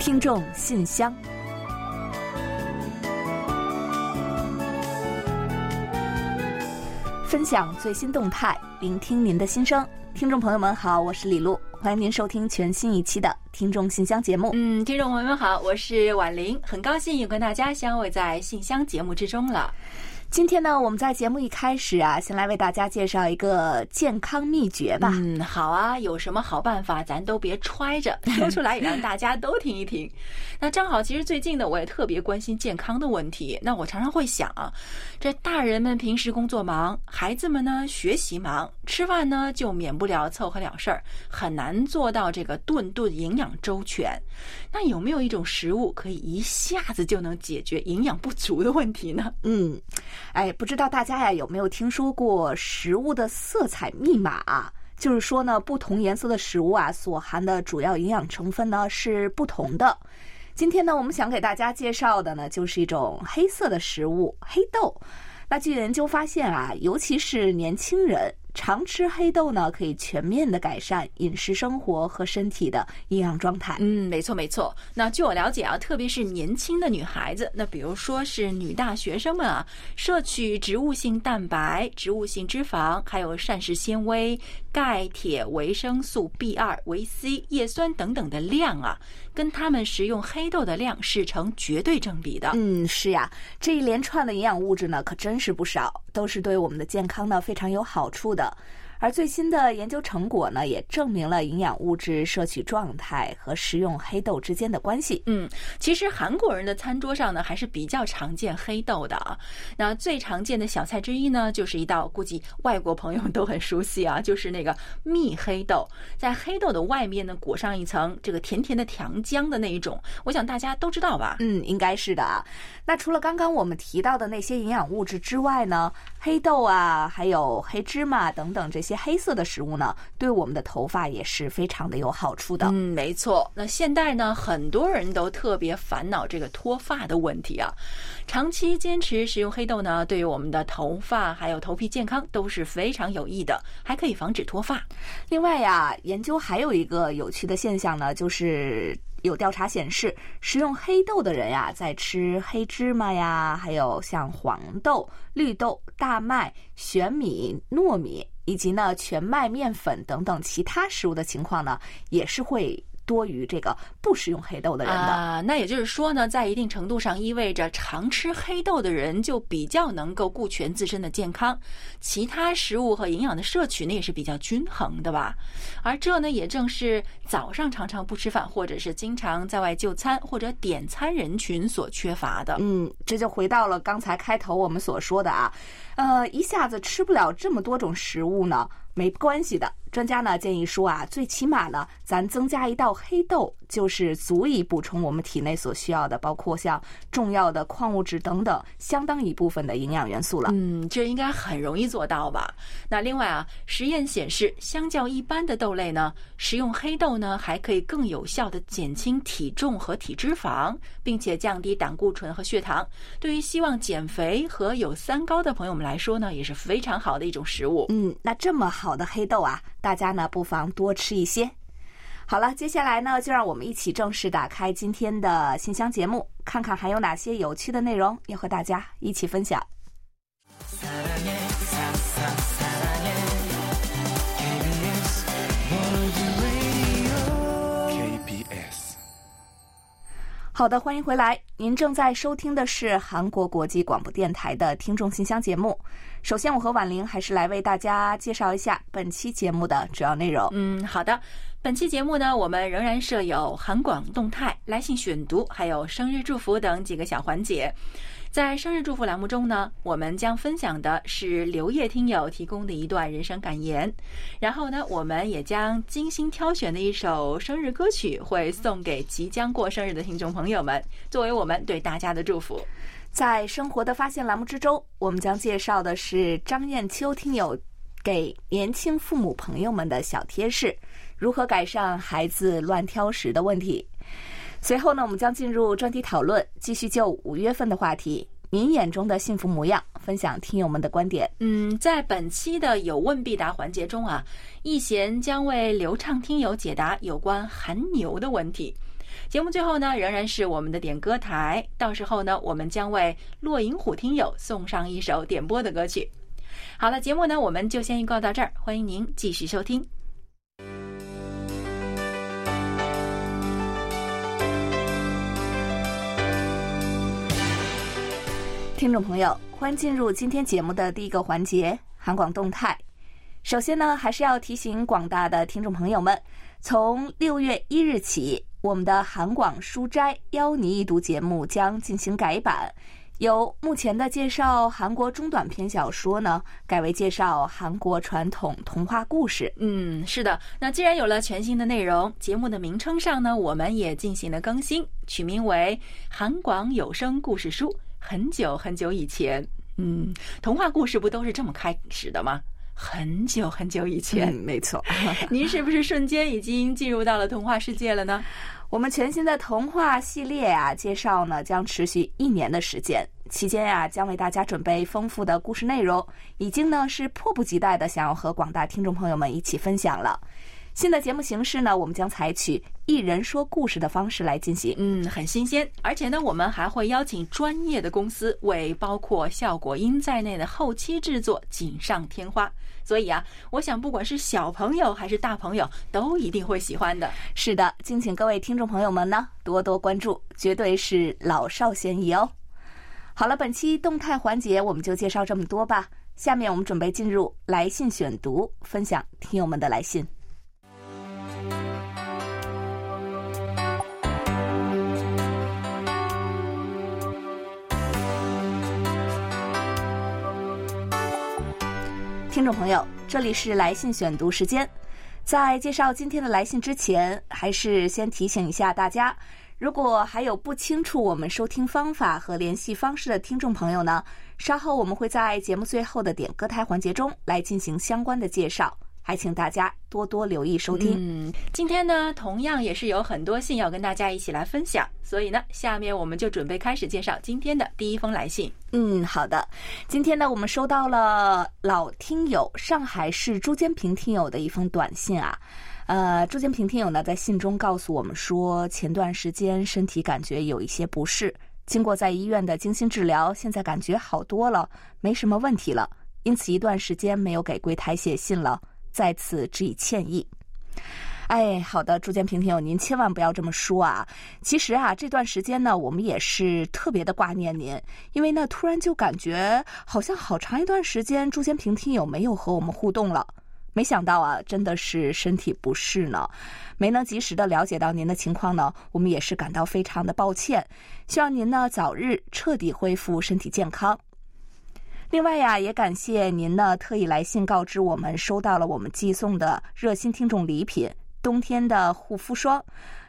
听众信箱，分享最新动态，聆听您的心声。听众朋友们好，我是李璐，欢迎您收听全新一期的《听众信箱》节目。嗯，听众朋友们好，我是婉玲，很高兴又跟大家相会在信箱节目之中了。今天呢，我们在节目一开始啊，先来为大家介绍一个健康秘诀吧。嗯，好啊，有什么好办法，咱都别揣着，说出来也让大家都听一听。那正好，其实最近呢，我也特别关心健康的问题。那我常常会想啊，这大人们平时工作忙，孩子们呢学习忙，吃饭呢就免不了凑合了事儿，很难做到这个顿顿营养周全。那有没有一种食物可以一下子就能解决营养不足的问题呢？嗯。哎，不知道大家呀有没有听说过食物的色彩密码？啊就是说呢，不同颜色的食物啊，所含的主要营养成分呢是不同的。今天呢，我们想给大家介绍的呢，就是一种黑色的食物——黑豆。那据研究发现啊，尤其是年轻人。常吃黑豆呢，可以全面的改善饮食生活和身体的营养状态。嗯，没错没错。那据我了解啊，特别是年轻的女孩子，那比如说是女大学生们啊，摄取植物性蛋白、植物性脂肪，还有膳食纤维、钙、铁、维生素 B 二、维 C、叶酸等等的量啊，跟他们食用黑豆的量是成绝对正比的。嗯，是呀，这一连串的营养物质呢，可真是不少，都是对我们的健康呢非常有好处的。的。而最新的研究成果呢，也证明了营养物质摄取状态和食用黑豆之间的关系。嗯，其实韩国人的餐桌上呢，还是比较常见黑豆的啊。那最常见的小菜之一呢，就是一道估计外国朋友们都很熟悉啊，就是那个蜜黑豆。在黑豆的外面呢，裹上一层这个甜甜的糖浆的那一种，我想大家都知道吧？嗯，应该是的啊。那除了刚刚我们提到的那些营养物质之外呢，黑豆啊，还有黑芝麻等等这些。些黑色的食物呢，对我们的头发也是非常的有好处的。嗯，没错。那现代呢，很多人都特别烦恼这个脱发的问题啊。长期坚持食用黑豆呢，对于我们的头发还有头皮健康都是非常有益的，还可以防止脱发。另外呀，研究还有一个有趣的现象呢，就是。有调查显示，食用黑豆的人呀，在吃黑芝麻呀，还有像黄豆、绿豆、大麦、玄米、糯米以及呢全麦面粉等等其他食物的情况呢，也是会。多于这个不食用黑豆的人的啊，那也就是说呢，在一定程度上意味着常吃黑豆的人就比较能够顾全自身的健康，其他食物和营养的摄取呢也是比较均衡的吧。而这呢，也正是早上常常不吃饭，或者是经常在外就餐或者点餐人群所缺乏的。嗯，这就回到了刚才开头我们所说的啊，呃，一下子吃不了这么多种食物呢。没关系的，专家呢建议说啊，最起码呢，咱增加一道黑豆，就是足以补充我们体内所需要的，包括像重要的矿物质等等相当一部分的营养元素了。嗯，这应该很容易做到吧？那另外啊，实验显示，相较一般的豆类呢，食用黑豆呢，还可以更有效的减轻体重和体脂肪，并且降低胆固醇和血糖。对于希望减肥和有三高的朋友们来说呢，也是非常好的一种食物。嗯，那这么。好的黑豆啊，大家呢不妨多吃一些。好了，接下来呢就让我们一起正式打开今天的信箱节目，看看还有哪些有趣的内容要和大家一起分享。好的，欢迎回来。您正在收听的是韩国国际广播电台的听众信箱节目。首先，我和婉玲还是来为大家介绍一下本期节目的主要内容。嗯，好的。本期节目呢，我们仍然设有韩广动态、来信选读，还有生日祝福等几个小环节。在生日祝福栏目中呢，我们将分享的是刘烨听友提供的一段人生感言，然后呢，我们也将精心挑选的一首生日歌曲会送给即将过生日的听众朋友们，作为我们对大家的祝福。在生活的发现栏目之中，我们将介绍的是张艳秋听友给年轻父母朋友们的小贴士，如何改善孩子乱挑食的问题。随后呢，我们将进入专题讨论，继续就五月份的话题“您眼中的幸福模样”分享听友们的观点。嗯，在本期的有问必答环节中啊，易贤将为流畅听友解答有关含牛的问题。节目最后呢，仍然是我们的点歌台，到时候呢，我们将为落银虎听友送上一首点播的歌曲。好了，节目呢，我们就先预告到这儿，欢迎您继续收听。听众朋友，欢迎进入今天节目的第一个环节——韩广动态。首先呢，还是要提醒广大的听众朋友们，从六月一日起，我们的韩广书斋邀你一读节目将进行改版，由目前的介绍韩国中短篇小说呢，改为介绍韩国传统童话故事。嗯，是的。那既然有了全新的内容，节目的名称上呢，我们也进行了更新，取名为《韩广有声故事书》。很久很久以前，嗯，童话故事不都是这么开始的吗？很久很久以前，没错。您是不是瞬间已经进入到了童话世界了呢？我们全新的童话系列啊，介绍呢将持续一年的时间，期间呀将为大家准备丰富的故事内容，已经呢是迫不及待的想要和广大听众朋友们一起分享了。新的节目形式呢，我们将采取一人说故事的方式来进行，嗯，很新鲜。而且呢，我们还会邀请专业的公司为包括效果音在内的后期制作锦上添花。所以啊，我想不管是小朋友还是大朋友，都一定会喜欢的。是的，敬请各位听众朋友们呢多多关注，绝对是老少咸宜哦。好了，本期动态环节我们就介绍这么多吧。下面我们准备进入来信选读，分享听友们的来信。听众朋友，这里是来信选读时间。在介绍今天的来信之前，还是先提醒一下大家，如果还有不清楚我们收听方法和联系方式的听众朋友呢，稍后我们会在节目最后的点歌台环节中来进行相关的介绍。还请大家多多留意收听。嗯，今天呢，同样也是有很多信要跟大家一起来分享，所以呢，下面我们就准备开始介绍今天的第一封来信。嗯，好的。今天呢，我们收到了老听友上海市朱坚平听友的一封短信啊。呃，朱建平听友呢，在信中告诉我们说，前段时间身体感觉有一些不适，经过在医院的精心治疗，现在感觉好多了，没什么问题了，因此一段时间没有给柜台写信了。再次致以歉意。哎，好的，朱建平听友，您千万不要这么说啊！其实啊，这段时间呢，我们也是特别的挂念您，因为呢，突然就感觉好像好长一段时间朱建平听友没有和我们互动了。没想到啊，真的是身体不适呢，没能及时的了解到您的情况呢，我们也是感到非常的抱歉。希望您呢早日彻底恢复身体健康。另外呀，也感谢您呢特意来信告知我们收到了我们寄送的热心听众礼品——冬天的护肤霜，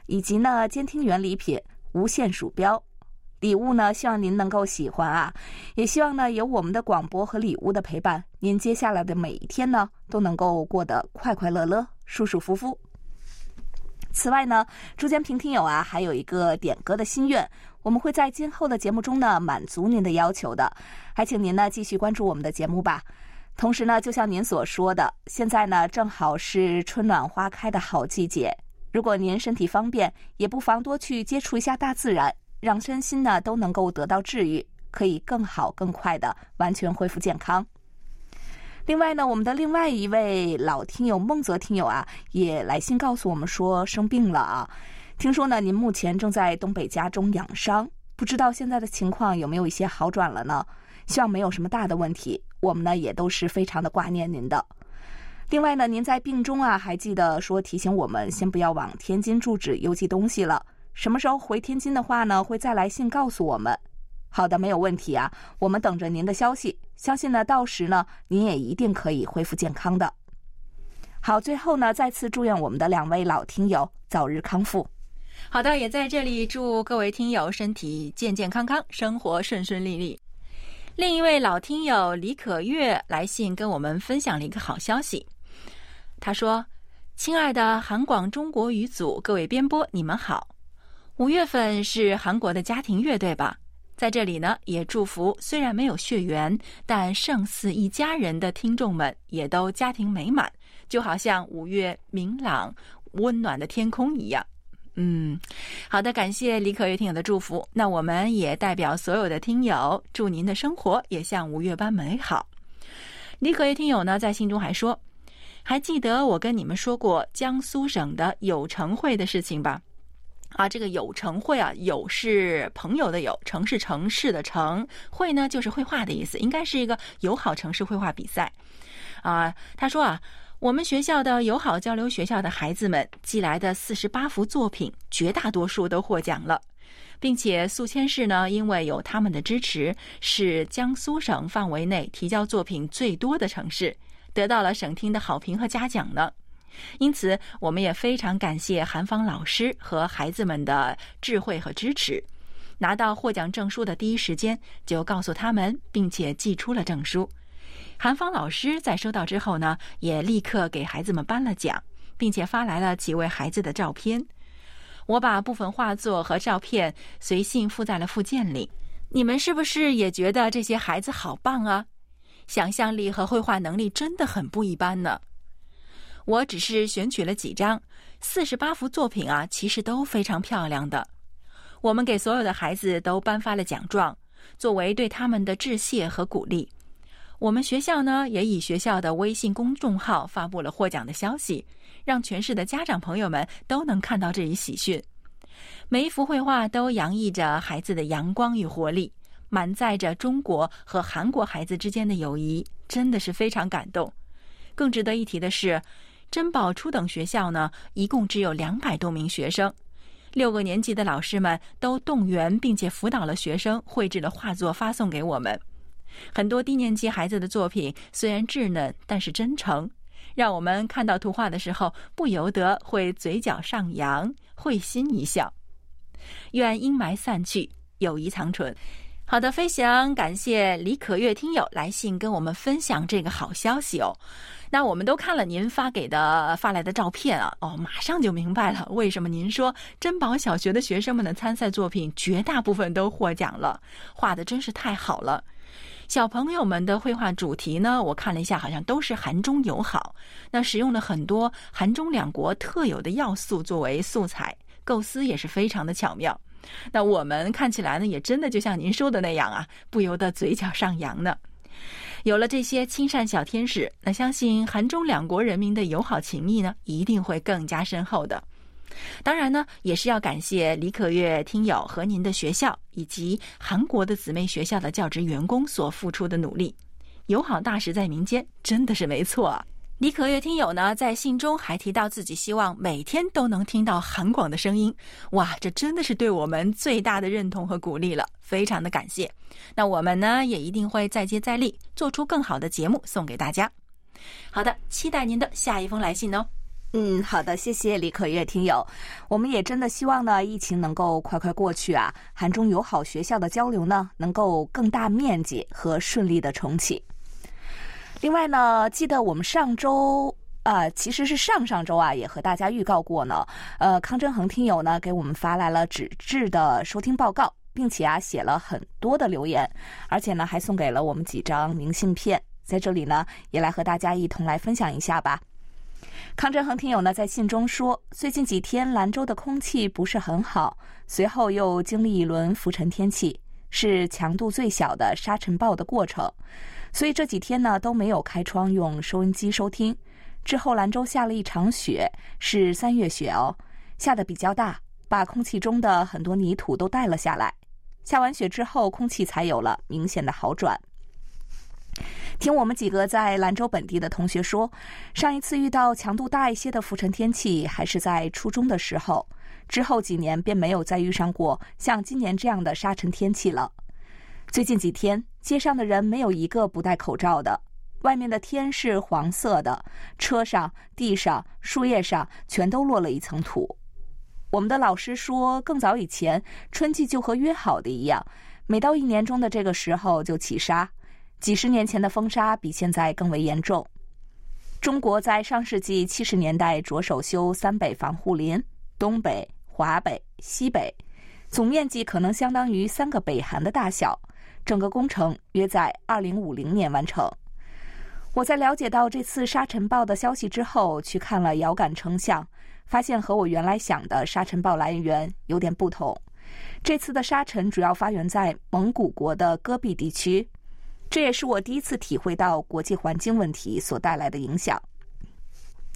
以及呢监听员礼品无线鼠标。礼物呢，希望您能够喜欢啊！也希望呢有我们的广播和礼物的陪伴，您接下来的每一天呢都能够过得快快乐乐、舒舒服服。此外呢，朱建平听友啊还有一个点歌的心愿。我们会在今后的节目中呢满足您的要求的，还请您呢继续关注我们的节目吧。同时呢，就像您所说的，现在呢正好是春暖花开的好季节。如果您身体方便，也不妨多去接触一下大自然，让身心呢都能够得到治愈，可以更好更快的完全恢复健康。另外呢，我们的另外一位老听友孟泽听友啊，也来信告诉我们说生病了啊。听说呢，您目前正在东北家中养伤，不知道现在的情况有没有一些好转了呢？希望没有什么大的问题。我们呢也都是非常的挂念您的。另外呢，您在病中啊，还记得说提醒我们先不要往天津住址邮寄东西了。什么时候回天津的话呢，会再来信告诉我们。好的，没有问题啊，我们等着您的消息。相信呢，到时呢，您也一定可以恢复健康的。好，最后呢，再次祝愿我们的两位老听友早日康复。好的，也在这里祝各位听友身体健健康康，生活顺顺利利。另一位老听友李可月来信跟我们分享了一个好消息，他说：“亲爱的韩广中国语组各位编播，你们好。五月份是韩国的家庭乐队吧？在这里呢，也祝福虽然没有血缘，但胜似一家人的听众们也都家庭美满，就好像五月明朗温暖的天空一样。”嗯，好的，感谢李可月听友的祝福。那我们也代表所有的听友，祝您的生活也像五月般美好。李可月听友呢，在信中还说：“还记得我跟你们说过江苏省的友城会的事情吧？”啊，这个友城会啊，友是朋友的友，城是城市的城，会呢就是绘画的意思，应该是一个友好城市绘画比赛。啊，他说啊。我们学校的友好交流学校的孩子们寄来的四十八幅作品，绝大多数都获奖了，并且宿迁市呢，因为有他们的支持，是江苏省范围内提交作品最多的城市，得到了省厅的好评和嘉奖呢。因此，我们也非常感谢韩芳老师和孩子们的智慧和支持。拿到获奖证书的第一时间，就告诉他们，并且寄出了证书。韩芳老师在收到之后呢，也立刻给孩子们颁了奖，并且发来了几位孩子的照片。我把部分画作和照片随信附在了附件里。你们是不是也觉得这些孩子好棒啊？想象力和绘画能力真的很不一般呢。我只是选取了几张，四十八幅作品啊，其实都非常漂亮的。我们给所有的孩子都颁发了奖状，作为对他们的致谢和鼓励。我们学校呢，也以学校的微信公众号发布了获奖的消息，让全市的家长朋友们都能看到这一喜讯。每一幅绘画都洋溢着孩子的阳光与活力，满载着中国和韩国孩子之间的友谊，真的是非常感动。更值得一提的是，珍宝初等学校呢，一共只有两百多名学生，六个年级的老师们都动员并且辅导了学生绘制了画作，发送给我们。很多低年级孩子的作品虽然稚嫩，但是真诚，让我们看到图画的时候不由得会嘴角上扬，会心一笑。愿阴霾散去，友谊长存。好的，飞翔，感谢李可月听友来信跟我们分享这个好消息哦。那我们都看了您发给的发来的照片啊，哦，马上就明白了为什么您说珍宝小学的学生们的参赛作品绝大部分都获奖了，画的真是太好了。小朋友们的绘画主题呢，我看了一下，好像都是韩中友好。那使用了很多韩中两国特有的要素作为素材，构思也是非常的巧妙。那我们看起来呢，也真的就像您说的那样啊，不由得嘴角上扬呢。有了这些亲善小天使，那相信韩中两国人民的友好情谊呢，一定会更加深厚的。当然呢，也是要感谢李可月听友和您的学校以及韩国的姊妹学校的教职员工所付出的努力。友好大使在民间，真的是没错。李可月听友呢，在信中还提到自己希望每天都能听到韩广的声音。哇，这真的是对我们最大的认同和鼓励了，非常的感谢。那我们呢，也一定会再接再厉，做出更好的节目送给大家。好的，期待您的下一封来信哦。嗯，好的，谢谢李可月听友。我们也真的希望呢，疫情能够快快过去啊，韩中友好学校的交流呢，能够更大面积和顺利的重启。另外呢，记得我们上周啊，其实是上上周啊，也和大家预告过呢。呃，康真恒听友呢，给我们发来了纸质的收听报告，并且啊，写了很多的留言，而且呢，还送给了我们几张明信片。在这里呢，也来和大家一同来分享一下吧。康振恒听友呢在信中说，最近几天兰州的空气不是很好，随后又经历一轮浮尘天气，是强度最小的沙尘暴的过程，所以这几天呢都没有开窗用收音机收听。之后兰州下了一场雪，是三月雪哦，下的比较大，把空气中的很多泥土都带了下来。下完雪之后，空气才有了明显的好转。听我们几个在兰州本地的同学说，上一次遇到强度大一些的浮尘天气还是在初中的时候，之后几年便没有再遇上过像今年这样的沙尘天气了。最近几天，街上的人没有一个不戴口罩的，外面的天是黄色的，车上、地上、树叶上全都落了一层土。我们的老师说，更早以前春季就和约好的一样，每到一年中的这个时候就起沙。几十年前的风沙比现在更为严重。中国在上世纪七十年代着手修三北防护林，东北、华北、西北，总面积可能相当于三个北韩的大小。整个工程约在二零五零年完成。我在了解到这次沙尘暴的消息之后，去看了遥感成像，发现和我原来想的沙尘暴来源有点不同。这次的沙尘主要发源在蒙古国的戈壁地区，这也是我第一次体会到国际环境问题所带来的影响。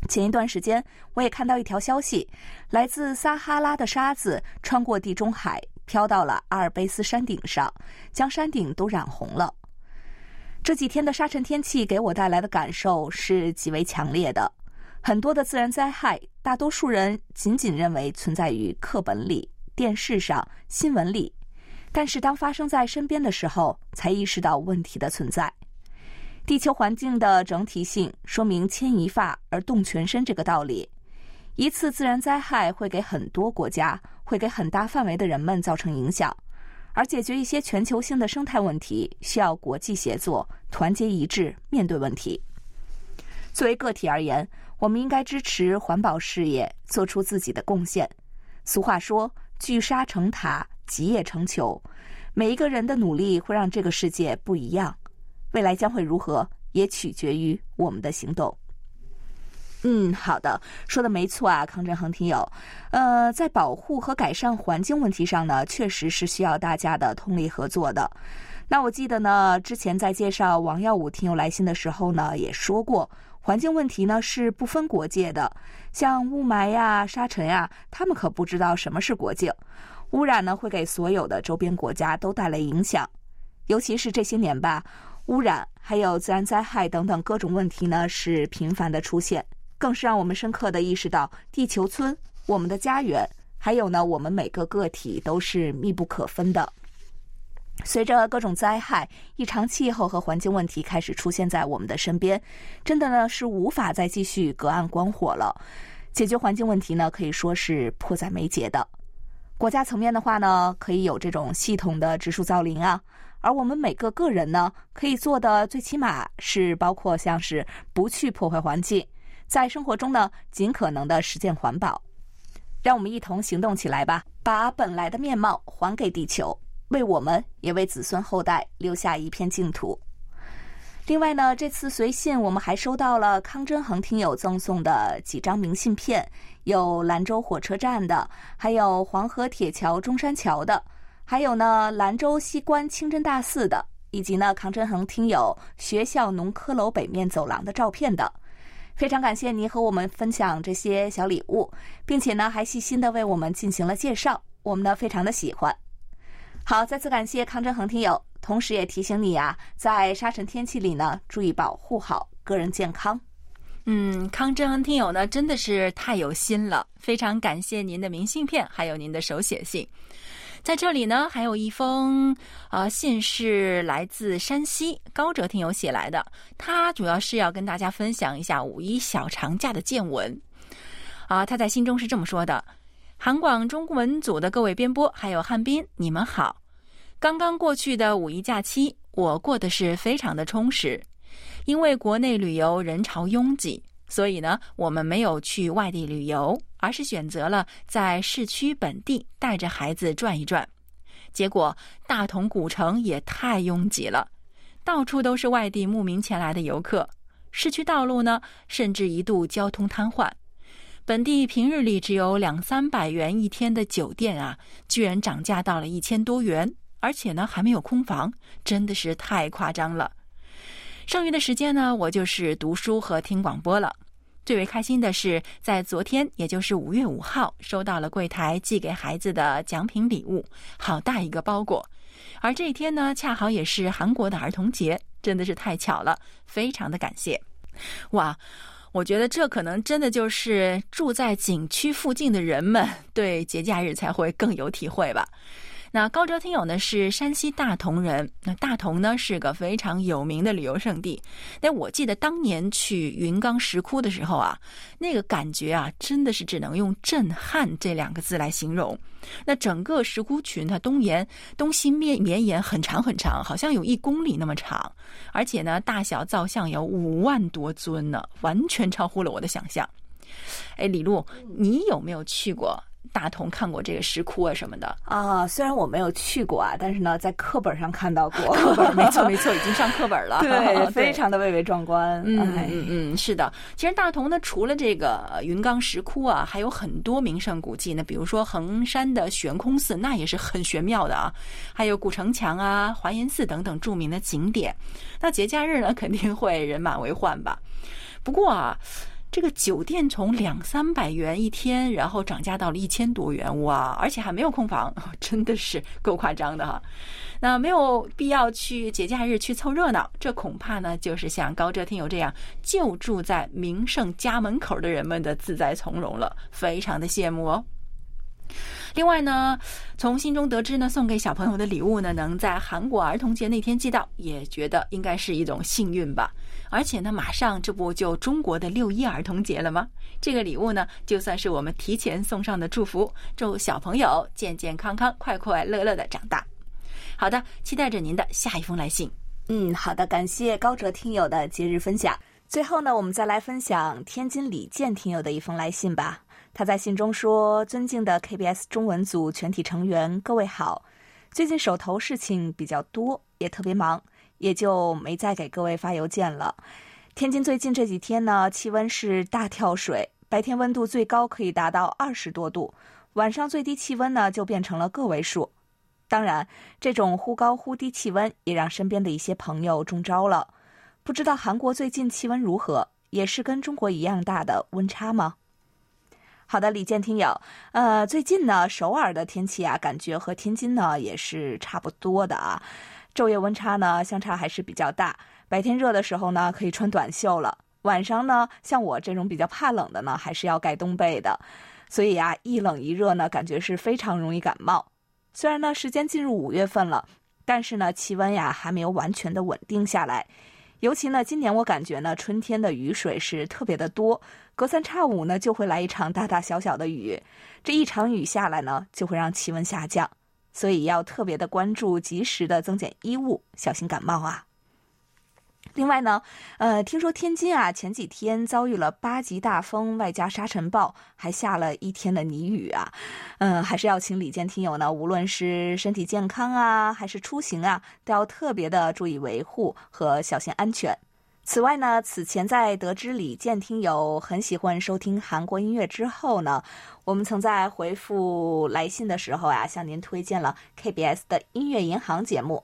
前一段时间，我也看到一条消息，来自撒哈拉的沙子穿过地中海，飘到了阿尔卑斯山顶上，将山顶都染红了。这几天的沙尘天气给我带来的感受是极为强烈的。很多的自然灾害，大多数人仅仅认为存在于课本里、电视上、新闻里，但是当发生在身边的时候，才意识到问题的存在。地球环境的整体性说明“牵一发而动全身”这个道理。一次自然灾害会给很多国家、会给很大范围的人们造成影响，而解决一些全球性的生态问题，需要国际协作、团结一致面对问题。作为个体而言，我们应该支持环保事业，做出自己的贡献。俗话说：“聚沙成塔，集腋成裘。”每一个人的努力会让这个世界不一样。未来将会如何，也取决于我们的行动。嗯，好的，说的没错啊，康振恒听友。呃，在保护和改善环境问题上呢，确实是需要大家的通力合作的。那我记得呢，之前在介绍王耀武听友来信的时候呢，也说过，环境问题呢是不分国界的。像雾霾呀、沙尘呀，他们可不知道什么是国境。污染呢，会给所有的周边国家都带来影响，尤其是这些年吧。污染，还有自然灾害等等各种问题呢，是频繁的出现，更是让我们深刻的意识到，地球村、我们的家园，还有呢，我们每个个体都是密不可分的。随着各种灾害、异常气候和环境问题开始出现在我们的身边，真的呢是无法再继续隔岸观火了。解决环境问题呢，可以说是迫在眉睫的。国家层面的话呢，可以有这种系统的植树造林啊。而我们每个个人呢，可以做的最起码是包括像是不去破坏环境，在生活中呢尽可能的实践环保。让我们一同行动起来吧，把本来的面貌还给地球，为我们也为子孙后代留下一片净土。另外呢，这次随信我们还收到了康真恒听友赠送的几张明信片，有兰州火车站的，还有黄河铁桥中山桥的。还有呢，兰州西关清真大寺的，以及呢，康真恒听友学校农科楼北面走廊的照片的，非常感谢您和我们分享这些小礼物，并且呢，还细心的为我们进行了介绍，我们呢非常的喜欢。好，再次感谢康振恒听友，同时也提醒你啊，在沙尘天气里呢，注意保护好个人健康。嗯，康振恒听友呢，真的是太有心了，非常感谢您的明信片，还有您的手写信。在这里呢，还有一封啊信是来自山西高哲听友写来的，他主要是要跟大家分享一下五一小长假的见闻。啊，他在信中是这么说的：“韩广中文组的各位编播，还有汉斌，你们好。刚刚过去的五一假期，我过得是非常的充实，因为国内旅游人潮拥挤。”所以呢，我们没有去外地旅游，而是选择了在市区本地带着孩子转一转。结果大同古城也太拥挤了，到处都是外地慕名前来的游客。市区道路呢，甚至一度交通瘫痪。本地平日里只有两三百元一天的酒店啊，居然涨价到了一千多元，而且呢还没有空房，真的是太夸张了。剩余的时间呢，我就是读书和听广播了。最为开心的是，在昨天，也就是五月五号，收到了柜台寄给孩子的奖品礼物，好大一个包裹。而这一天呢，恰好也是韩国的儿童节，真的是太巧了，非常的感谢。哇，我觉得这可能真的就是住在景区附近的人们对节假日才会更有体会吧。那高哲听友呢是山西大同人，那大同呢是个非常有名的旅游胜地。那我记得当年去云冈石窟的时候啊，那个感觉啊，真的是只能用震撼这两个字来形容。那整个石窟群它东延东西面绵延很长很长，好像有一公里那么长，而且呢大小造像有五万多尊呢，完全超乎了我的想象。哎，李璐，你有没有去过？大同看过这个石窟啊什么的 啊？虽然我没有去过啊，但是呢，在课本上看到过。课本 没错没错，已经上课本了。对，非常的蔚为壮观。嗯嗯嗯，是的。其实大同呢，除了这个云冈石窟啊，还有很多名胜古迹呢。比如说衡山的悬空寺，那也是很玄妙的啊。还有古城墙啊、华严寺等等著名的景点。那节假日呢，肯定会人满为患吧。不过啊。这个酒店从两三百元一天，然后涨价到了一千多元，哇！而且还没有空房，真的是够夸张的哈。那没有必要去节假日去凑热闹，这恐怕呢就是像高哲听友这样就住在名胜家门口的人们的自在从容了，非常的羡慕哦。另外呢，从信中得知呢，送给小朋友的礼物呢，能在韩国儿童节那天寄到，也觉得应该是一种幸运吧。而且呢，马上这不就中国的六一儿童节了吗？这个礼物呢，就算是我们提前送上的祝福，祝小朋友健健康康、快快乐乐的长大。好的，期待着您的下一封来信。嗯，好的，感谢高哲听友的节日分享。最后呢，我们再来分享天津李健听友的一封来信吧。他在信中说：“尊敬的 KBS 中文组全体成员，各位好，最近手头事情比较多，也特别忙。”也就没再给各位发邮件了。天津最近这几天呢，气温是大跳水，白天温度最高可以达到二十多度，晚上最低气温呢就变成了个位数。当然，这种忽高忽低气温也让身边的一些朋友中招了。不知道韩国最近气温如何，也是跟中国一样大的温差吗？好的，李健听友，呃，最近呢，首尔的天气啊，感觉和天津呢也是差不多的啊。昼夜温差呢，相差还是比较大。白天热的时候呢，可以穿短袖了；晚上呢，像我这种比较怕冷的呢，还是要盖冬被的。所以啊，一冷一热呢，感觉是非常容易感冒。虽然呢，时间进入五月份了，但是呢，气温呀还没有完全的稳定下来。尤其呢，今年我感觉呢，春天的雨水是特别的多，隔三差五呢就会来一场大大小小的雨。这一场雨下来呢，就会让气温下降。所以要特别的关注，及时的增减衣物，小心感冒啊。另外呢，呃，听说天津啊前几天遭遇了八级大风，外加沙尘暴，还下了一天的泥雨啊。嗯，还是要请李健听友呢，无论是身体健康啊，还是出行啊，都要特别的注意维护和小心安全。此外呢，此前在得知李健听友很喜欢收听韩国音乐之后呢，我们曾在回复来信的时候啊，向您推荐了 KBS 的音乐银行节目。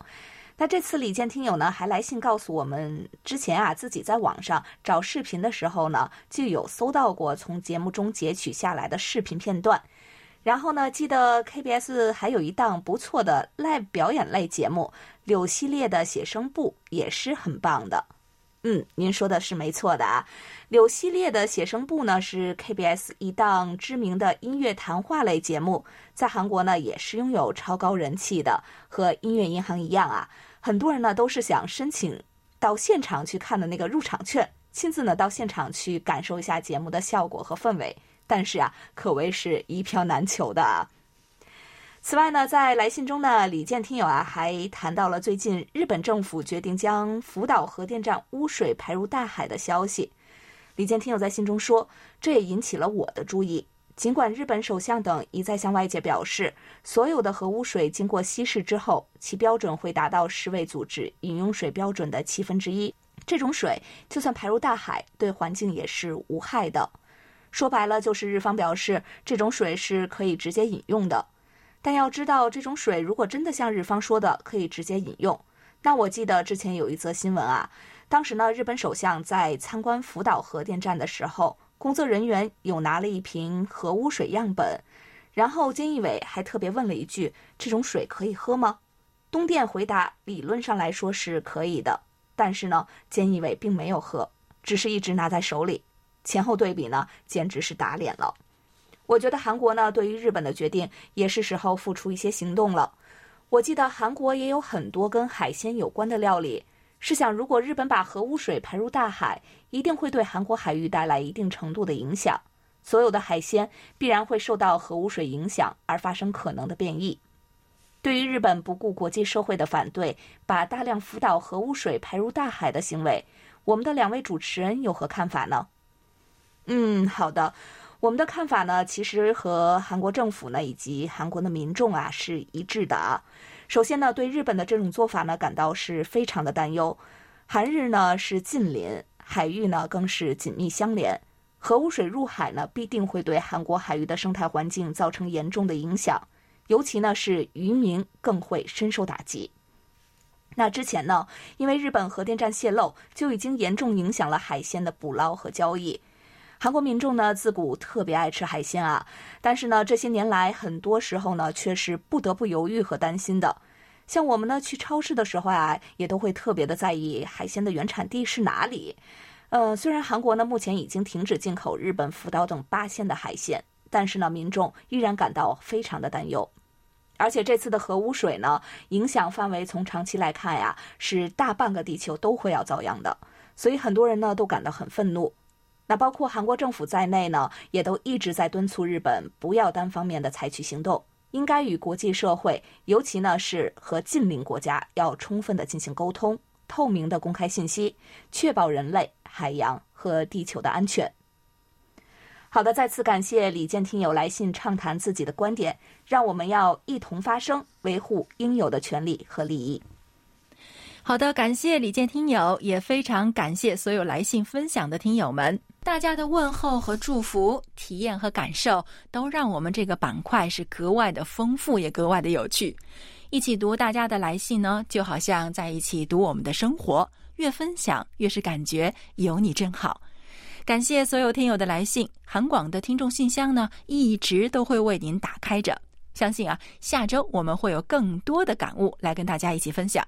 那这次李健听友呢，还来信告诉我们，之前啊自己在网上找视频的时候呢，就有搜到过从节目中截取下来的视频片段。然后呢，记得 KBS 还有一档不错的 live 表演类节目，柳系列的写生部也是很棒的。嗯，您说的是没错的啊。柳系列的写生部呢是 KBS 一档知名的音乐谈话类节目，在韩国呢也是拥有超高人气的。和音乐银行一样啊，很多人呢都是想申请到现场去看的那个入场券，亲自呢到现场去感受一下节目的效果和氛围。但是啊，可谓是一票难求的啊。此外呢，在来信中呢，李健听友啊还谈到了最近日本政府决定将福岛核电站污水排入大海的消息。李健听友在信中说，这也引起了我的注意。尽管日本首相等一再向外界表示，所有的核污水经过稀释之后，其标准会达到世卫组织饮用水标准的七分之一，这种水就算排入大海，对环境也是无害的。说白了，就是日方表示这种水是可以直接饮用的。但要知道，这种水如果真的像日方说的可以直接饮用，那我记得之前有一则新闻啊，当时呢，日本首相在参观福岛核电站的时候，工作人员有拿了一瓶核污水样本，然后菅义伟还特别问了一句：“这种水可以喝吗？”东电回答：“理论上来说是可以的。”但是呢，菅义伟并没有喝，只是一直拿在手里，前后对比呢，简直是打脸了。我觉得韩国呢，对于日本的决定也是时候付出一些行动了。我记得韩国也有很多跟海鲜有关的料理。试想，如果日本把核污水排入大海，一定会对韩国海域带来一定程度的影响。所有的海鲜必然会受到核污水影响而发生可能的变异。对于日本不顾国际社会的反对，把大量福岛核污水排入大海的行为，我们的两位主持人有何看法呢？嗯，好的。我们的看法呢，其实和韩国政府呢以及韩国的民众啊是一致的啊。首先呢，对日本的这种做法呢，感到是非常的担忧。韩日呢是近邻，海域呢更是紧密相连，核污水入海呢，必定会对韩国海域的生态环境造成严重的影响，尤其呢是渔民更会深受打击。那之前呢，因为日本核电站泄漏，就已经严重影响了海鲜的捕捞和交易。韩国民众呢，自古特别爱吃海鲜啊，但是呢，这些年来很多时候呢，却是不得不犹豫和担心的。像我们呢，去超市的时候啊，也都会特别的在意海鲜的原产地是哪里。呃，虽然韩国呢目前已经停止进口日本福岛等八县的海鲜，但是呢，民众依然感到非常的担忧。而且这次的核污水呢，影响范围从长期来看呀，是大半个地球都会要遭殃的。所以很多人呢都感到很愤怒。那包括韩国政府在内呢，也都一直在敦促日本不要单方面的采取行动，应该与国际社会，尤其呢是和近邻国家，要充分的进行沟通，透明的公开信息，确保人类、海洋和地球的安全。好的，再次感谢李健听友来信畅谈自己的观点，让我们要一同发声，维护应有的权利和利益。好的，感谢李健听友，也非常感谢所有来信分享的听友们，大家的问候和祝福、体验和感受，都让我们这个板块是格外的丰富，也格外的有趣。一起读大家的来信呢，就好像在一起读我们的生活，越分享越是感觉有你真好。感谢所有听友的来信，韩广的听众信箱呢一直都会为您打开着。相信啊，下周我们会有更多的感悟来跟大家一起分享。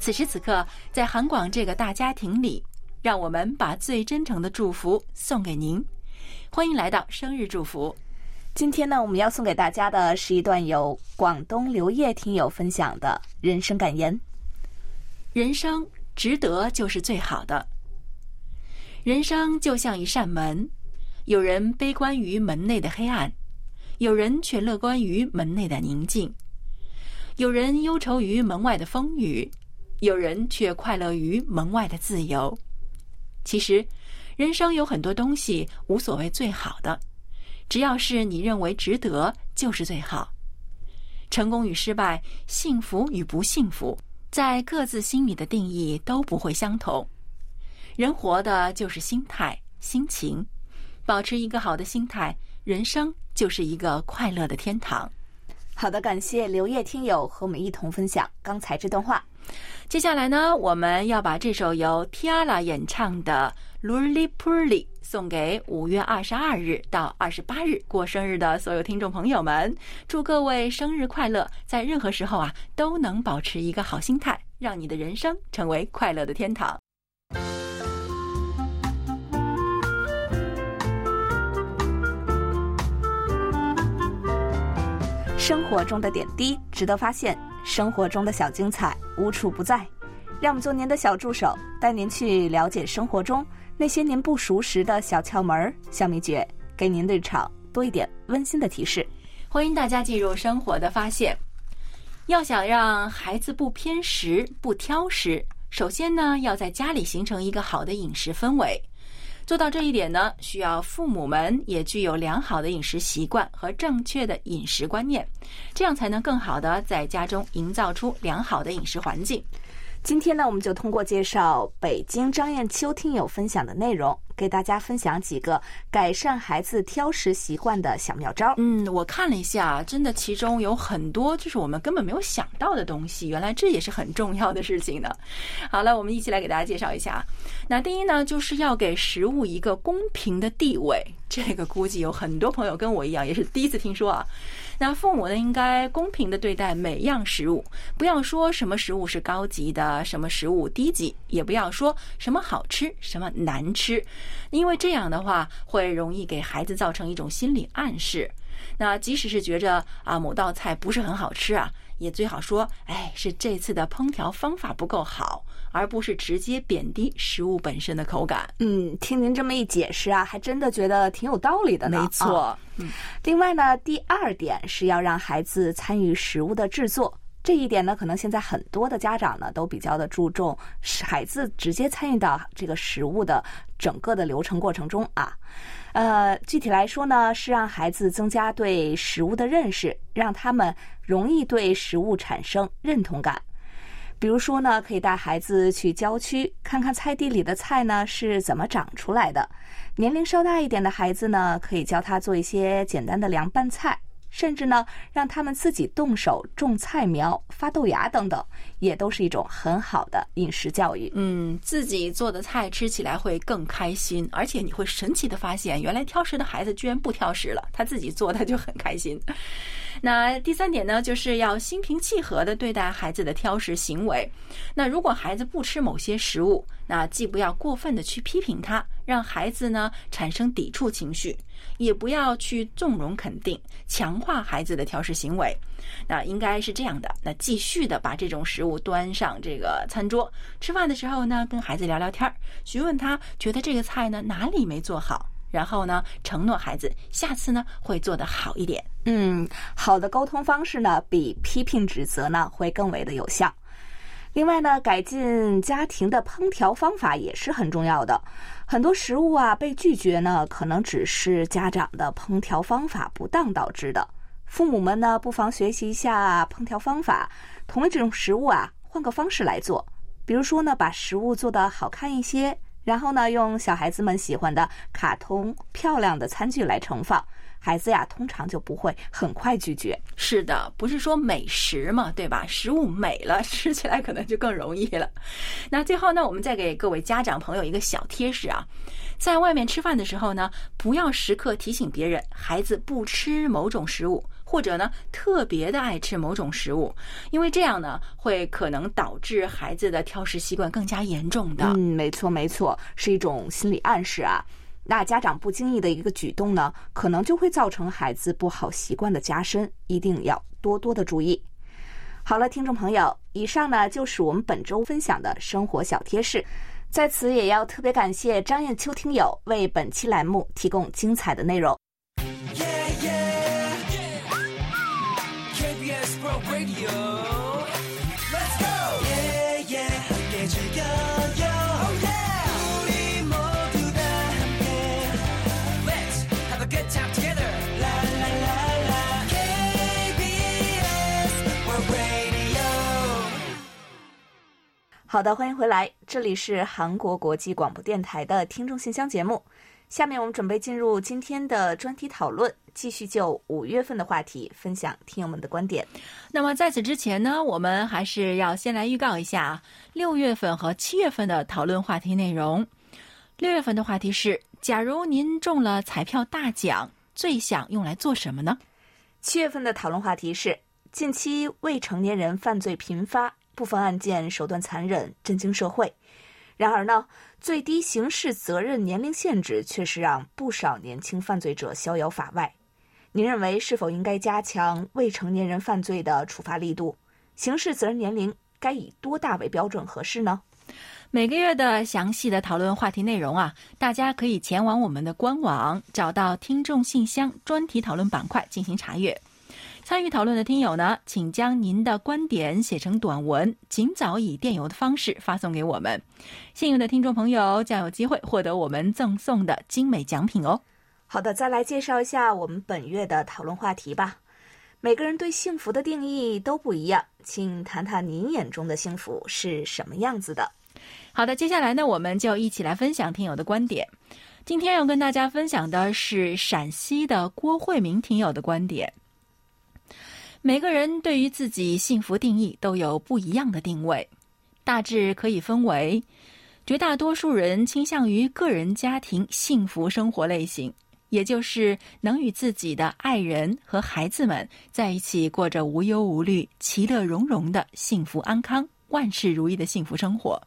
此时此刻，在韩广这个大家庭里，让我们把最真诚的祝福送给您。欢迎来到生日祝福。今天呢，我们要送给大家的是一段由广东刘烨听友分享的人生感言：人生值得就是最好的。人生就像一扇门。有人悲观于门内的黑暗，有人却乐观于门内的宁静；有人忧愁于门外的风雨，有人却快乐于门外的自由。其实，人生有很多东西无所谓最好的，只要是你认为值得，就是最好。成功与失败，幸福与不幸福，在各自心里的定义都不会相同。人活的就是心态、心情。保持一个好的心态，人生就是一个快乐的天堂。好的，感谢刘烨听友和我们一同分享刚才这段话。接下来呢，我们要把这首由 Tiara 演唱的《Lulipuli 送给五月二十二日到二十八日过生日的所有听众朋友们。祝各位生日快乐，在任何时候啊都能保持一个好心态，让你的人生成为快乐的天堂。生活中的点滴值得发现，生活中的小精彩无处不在。让我们做您的小助手，带您去了解生活中那些您不熟识的小窍门、小秘诀，给您日常多一点温馨的提示。欢迎大家进入生活的发现。要想让孩子不偏食、不挑食，首先呢，要在家里形成一个好的饮食氛围。做到这一点呢，需要父母们也具有良好的饮食习惯和正确的饮食观念，这样才能更好的在家中营造出良好的饮食环境。今天呢，我们就通过介绍北京张艳秋听友分享的内容。给大家分享几个改善孩子挑食习惯的小妙招。嗯，我看了一下，真的其中有很多就是我们根本没有想到的东西，原来这也是很重要的事情呢。好了，我们一起来给大家介绍一下。那第一呢，就是要给食物一个公平的地位。这个估计有很多朋友跟我一样，也是第一次听说啊。那父母呢，应该公平的对待每样食物，不要说什么食物是高级的，什么食物低级，也不要说什么好吃，什么难吃。因为这样的话会容易给孩子造成一种心理暗示。那即使是觉着啊某道菜不是很好吃啊，也最好说，哎，是这次的烹调方法不够好，而不是直接贬低食物本身的口感。嗯，听您这么一解释啊，还真的觉得挺有道理的呢。没错啊。另外呢，第二点是要让孩子参与食物的制作。这一点呢，可能现在很多的家长呢都比较的注重孩子直接参与到这个食物的整个的流程过程中啊。呃，具体来说呢，是让孩子增加对食物的认识，让他们容易对食物产生认同感。比如说呢，可以带孩子去郊区看看菜地里的菜呢是怎么长出来的。年龄稍大一点的孩子呢，可以教他做一些简单的凉拌菜，甚至呢让他们自己动手种菜苗、发豆芽等等，也都是一种很好的饮食教育。嗯，自己做的菜吃起来会更开心，而且你会神奇的发现，原来挑食的孩子居然不挑食了，他自己做他就很开心。那第三点呢，就是要心平气和的对待孩子的挑食行为。那如果孩子不吃某些食物，那既不要过分的去批评他，让孩子呢产生抵触情绪，也不要去纵容肯定，强化孩子的挑食行为。那应该是这样的，那继续的把这种食物端上这个餐桌，吃饭的时候呢，跟孩子聊聊天儿，询问他觉得这个菜呢哪里没做好。然后呢，承诺孩子下次呢会做得好一点。嗯，好的沟通方式呢，比批评指责呢会更为的有效。另外呢，改进家庭的烹调方法也是很重要的。很多食物啊被拒绝呢，可能只是家长的烹调方法不当导致的。父母们呢，不妨学习一下烹调方法，同一种食物啊，换个方式来做。比如说呢，把食物做得好看一些。然后呢，用小孩子们喜欢的卡通漂亮的餐具来盛放，孩子呀通常就不会很快拒绝。是的，不是说美食嘛，对吧？食物美了，吃起来可能就更容易了。那最后呢，我们再给各位家长朋友一个小贴士啊，在外面吃饭的时候呢，不要时刻提醒别人孩子不吃某种食物。或者呢，特别的爱吃某种食物，因为这样呢，会可能导致孩子的挑食习惯更加严重的。嗯，没错没错，是一种心理暗示啊。那家长不经意的一个举动呢，可能就会造成孩子不好习惯的加深，一定要多多的注意。好了，听众朋友，以上呢就是我们本周分享的生活小贴士，在此也要特别感谢张艳秋听友为本期栏目提供精彩的内容。好的，欢迎回来，这里是韩国国际广播电台的听众信箱节目。下面我们准备进入今天的专题讨论，继续就五月份的话题分享听友们的观点。那么在此之前呢，我们还是要先来预告一下六月份和七月份的讨论话题内容。六月份的话题是：假如您中了彩票大奖，最想用来做什么呢？七月份的讨论话题是：近期未成年人犯罪频发，部分案件手段残忍，震惊社会。然而呢，最低刑事责任年龄限制却是让不少年轻犯罪者逍遥法外。您认为是否应该加强未成年人犯罪的处罚力度？刑事责任年龄该以多大为标准合适呢？每个月的详细的讨论话题内容啊，大家可以前往我们的官网，找到听众信箱专题讨论板块进行查阅。参与讨论的听友呢，请将您的观点写成短文，尽早以电邮的方式发送给我们。幸运的听众朋友将有机会获得我们赠送的精美奖品哦。好的，再来介绍一下我们本月的讨论话题吧。每个人对幸福的定义都不一样，请谈谈您眼中的幸福是什么样子的？好的，接下来呢，我们就一起来分享听友的观点。今天要跟大家分享的是陕西的郭慧明听友的观点。每个人对于自己幸福定义都有不一样的定位，大致可以分为：绝大多数人倾向于个人家庭幸福生活类型，也就是能与自己的爱人和孩子们在一起过着无忧无虑、其乐融融的幸福安康、万事如意的幸福生活。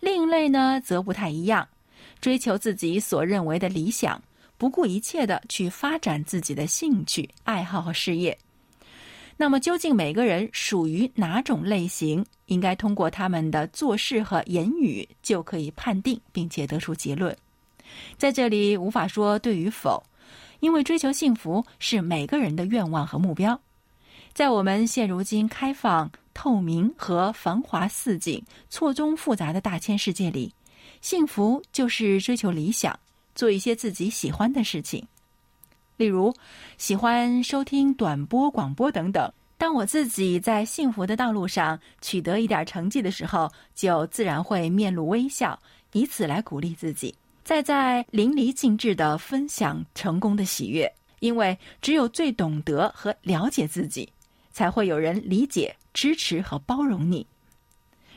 另一类呢，则不太一样。追求自己所认为的理想，不顾一切的去发展自己的兴趣、爱好和事业。那么，究竟每个人属于哪种类型，应该通过他们的做事和言语就可以判定，并且得出结论。在这里无法说对与否，因为追求幸福是每个人的愿望和目标。在我们现如今开放、透明和繁华似锦、错综复杂的大千世界里，幸福就是追求理想，做一些自己喜欢的事情。例如，喜欢收听短波广播等等。当我自己在幸福的道路上取得一点成绩的时候，就自然会面露微笑，以此来鼓励自己，再在淋漓尽致的分享成功的喜悦。因为只有最懂得和了解自己，才会有人理解、支持和包容你。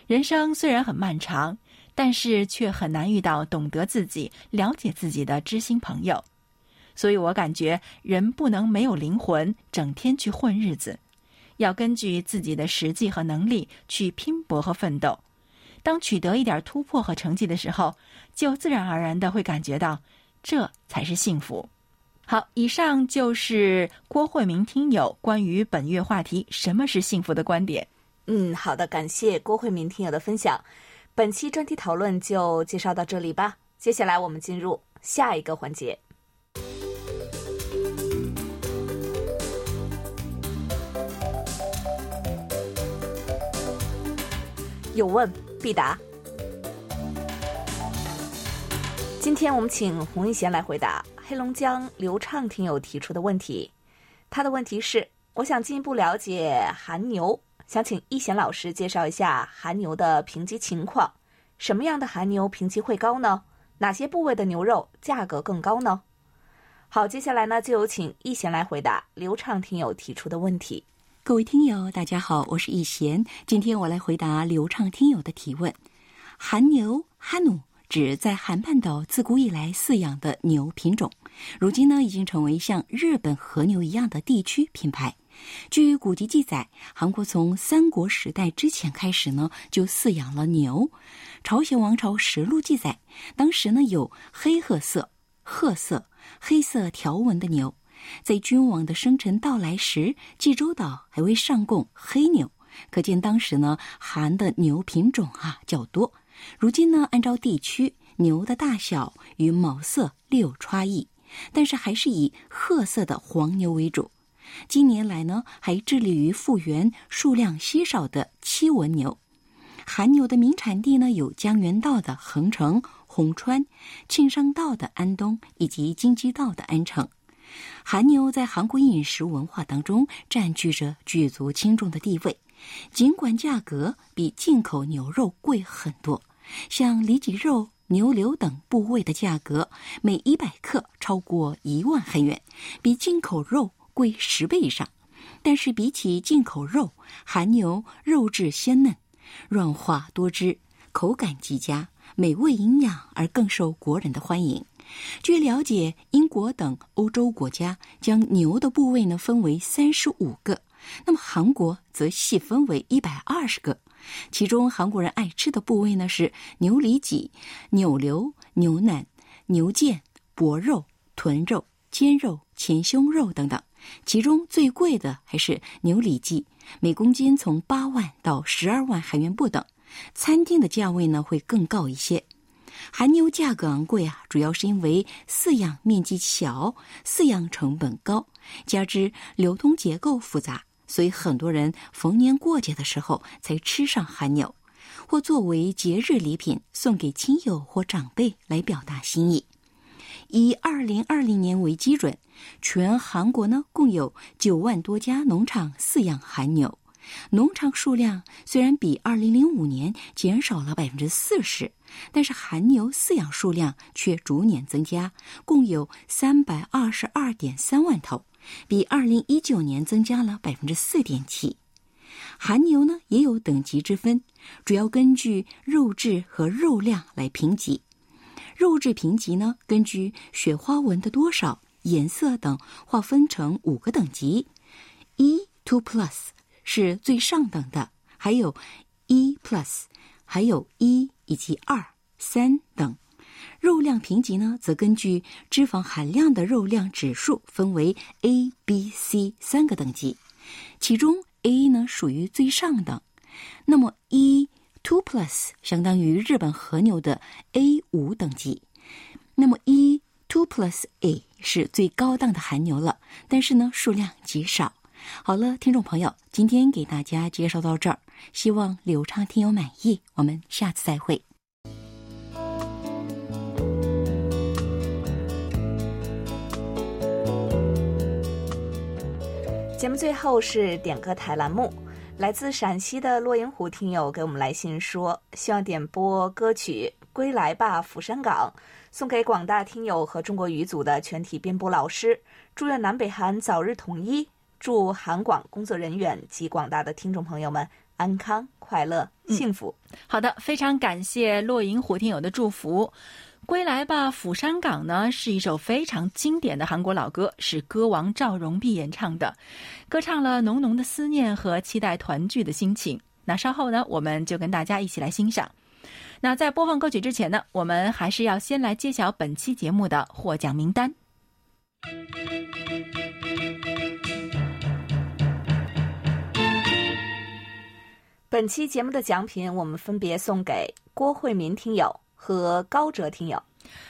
人生虽然很漫长，但是却很难遇到懂得自己、了解自己的知心朋友。所以我感觉人不能没有灵魂，整天去混日子，要根据自己的实际和能力去拼搏和奋斗。当取得一点突破和成绩的时候，就自然而然的会感觉到，这才是幸福。好，以上就是郭慧明听友关于本月话题“什么是幸福”的观点。嗯，好的，感谢郭慧明听友的分享。本期专题讨论就介绍到这里吧。接下来我们进入下一个环节。有问必答。今天我们请洪一贤来回答黑龙江流畅听友提出的问题。他的问题是：我想进一步了解韩牛，想请一贤老师介绍一下韩牛的评级情况。什么样的韩牛评级会高呢？哪些部位的牛肉价格更高呢？好，接下来呢，就有请一贤来回答流畅听友提出的问题。各位听友，大家好，我是易贤。今天我来回答流畅听友的提问。韩牛哈努指在韩半岛自古以来饲养的牛品种，如今呢已经成为像日本和牛一样的地区品牌。据古籍记载，韩国从三国时代之前开始呢就饲养了牛。朝鲜王朝实录记载，当时呢有黑褐色、褐色、黑色条纹的牛。在君王的生辰到来时，济州岛还未上供黑牛，可见当时呢韩的牛品种啊较多。如今呢，按照地区牛的大小与毛色略有差异，但是还是以褐色的黄牛为主。近年来呢，还致力于复原数量稀少的七纹牛。韩牛的名产地呢有江原道的横城、红川、庆尚道的安东以及京畿道的安城。韩牛在韩国饮食文化当中占据着举足轻重的地位，尽管价格比进口牛肉贵很多，像里脊肉、牛柳等部位的价格每一百克超过一万韩元，比进口肉贵十倍以上。但是比起进口肉，韩牛肉质鲜嫩、软化多汁，口感极佳，美味营养，而更受国人的欢迎。据了解，英国等欧洲国家将牛的部位呢分为三十五个，那么韩国则细分为一百二十个。其中，韩国人爱吃的部位呢是牛里脊、牛瘤、牛腩、牛腱、脖肉、臀肉、肩肉、前胸肉等等。其中最贵的还是牛里脊，每公斤从八万到十二万韩元不等。餐厅的价位呢会更高一些。韩牛价格昂贵啊，主要是因为饲养面积小、饲养成本高，加之流通结构复杂，所以很多人逢年过节的时候才吃上韩牛，或作为节日礼品送给亲友或长辈来表达心意。以二零二零年为基准，全韩国呢共有九万多家农场饲养韩牛。农场数量虽然比二零零五年减少了百分之四十，但是韩牛饲养数量却逐年增加，共有三百二十二点三万头，比二零一九年增加了百分之四点七。韩牛呢也有等级之分，主要根据肉质和肉量来评级。肉质评级呢，根据雪花纹的多少、颜色等划分成五个等级，一 two plus。是最上等的，还有一 plus，还有一以及二、三等。肉量评级呢，则根据脂肪含量的肉量指数分为 A、B、C 三个等级，其中 A 呢属于最上等。那么 E Two Plus 相当于日本和牛的 A 五等级。那么 E Two Plus A 是最高档的韩牛了，但是呢数量极少。好了，听众朋友，今天给大家介绍到这儿，希望流畅听友满意。我们下次再会。节目最后是点歌台栏目，来自陕西的洛阳湖听友给我们来信说，希望点播歌曲《归来吧釜山港》，送给广大听友和中国语组的全体编播老师，祝愿南北韩早日统一，祝韩广工作人员及广大的听众朋友们安康、快乐、幸福。好的，非常感谢落银虎听友的祝福。归来吧，釜山港呢是一首非常经典的韩国老歌，是歌王赵荣弼演唱的，歌唱了浓浓的思念和期待团聚的心情。那稍后呢，我们就跟大家一起来欣赏。那在播放歌曲之前呢，我们还是要先来揭晓本期节目的获奖名单。本期节目的奖品，我们分别送给郭慧民听友和高哲听友。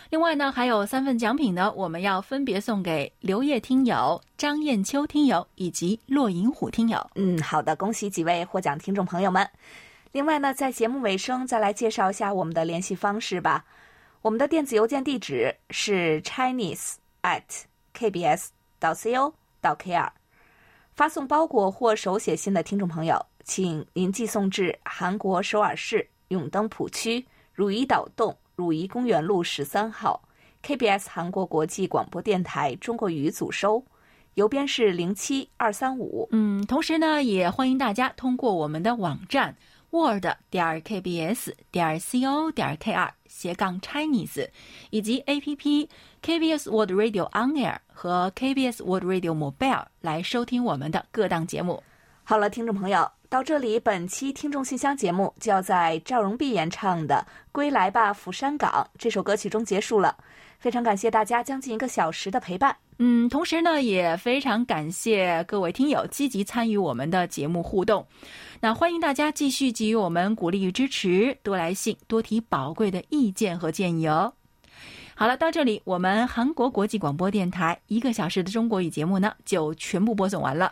另外呢，还有三份奖品呢，我们要分别送给刘烨听友、张艳秋听友以及骆银虎听友。嗯，好的，恭喜几位获奖听众朋友们。另外呢，在节目尾声再来介绍一下我们的联系方式吧。我们的电子邮件地址是 chinese at kbs 到 co 到 kr。发送包裹或手写信的听众朋友，请您寄送至韩国首尔市永登浦区汝矣岛洞汝矣公园路十三号 KBS 韩国国际广播电台中国语组收，邮编是零七二三五。嗯，同时呢，也欢迎大家通过我们的网站 word 点 kbs 点 co 点 kr 斜杠 Chinese，以及 APP KBS World Radio On Air 和 KBS World Radio Mobile 来收听我们的各档节目。好了，听众朋友，到这里，本期听众信箱节目就要在赵荣弼演唱的《归来吧釜山港》这首歌曲中结束了。非常感谢大家将近一个小时的陪伴。嗯，同时呢，也非常感谢各位听友积极参与我们的节目互动。那欢迎大家继续给予我们鼓励与支持，多来信，多提宝贵的意见和建议哦。好了，到这里，我们韩国国际广播电台一个小时的中国语节目呢，就全部播送完了。